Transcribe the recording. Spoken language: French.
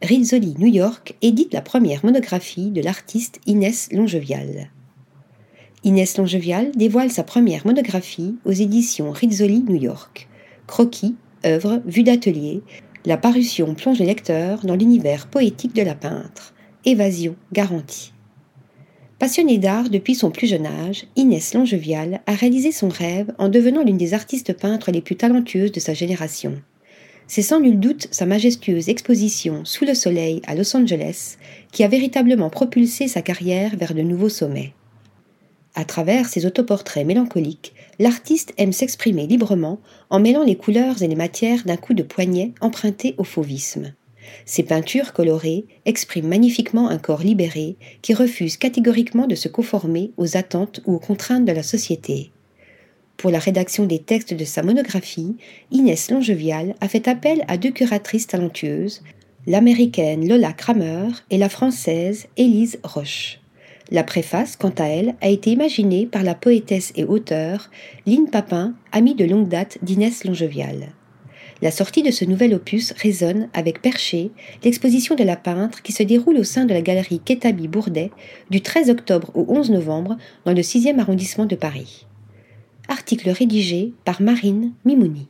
Rizzoli New York édite la première monographie de l'artiste Inès Longevial. Inès Longevial dévoile sa première monographie aux éditions Rizzoli New York. Croquis, œuvre, vue d'atelier, la parution plonge le lecteur dans l'univers poétique de la peintre. Évasion garantie. Passionnée d'art depuis son plus jeune âge, Inès Longevial a réalisé son rêve en devenant l'une des artistes peintres les plus talentueuses de sa génération. C'est sans nul doute sa majestueuse exposition Sous le soleil à Los Angeles qui a véritablement propulsé sa carrière vers de nouveaux sommets. À travers ses autoportraits mélancoliques, l'artiste aime s'exprimer librement en mêlant les couleurs et les matières d'un coup de poignet emprunté au fauvisme. Ses peintures colorées expriment magnifiquement un corps libéré qui refuse catégoriquement de se conformer aux attentes ou aux contraintes de la société. Pour la rédaction des textes de sa monographie, Inès Longevial a fait appel à deux curatrices talentueuses, l'américaine Lola Kramer et la française Élise Roche. La préface, quant à elle, a été imaginée par la poétesse et auteure Lynne Papin, amie de longue date d'Inès Longevial. La sortie de ce nouvel opus résonne avec Perché, l'exposition de la peintre qui se déroule au sein de la galerie Ketabi Bourdet du 13 octobre au 11 novembre dans le 6e arrondissement de Paris. Article rédigé par Marine Mimouni.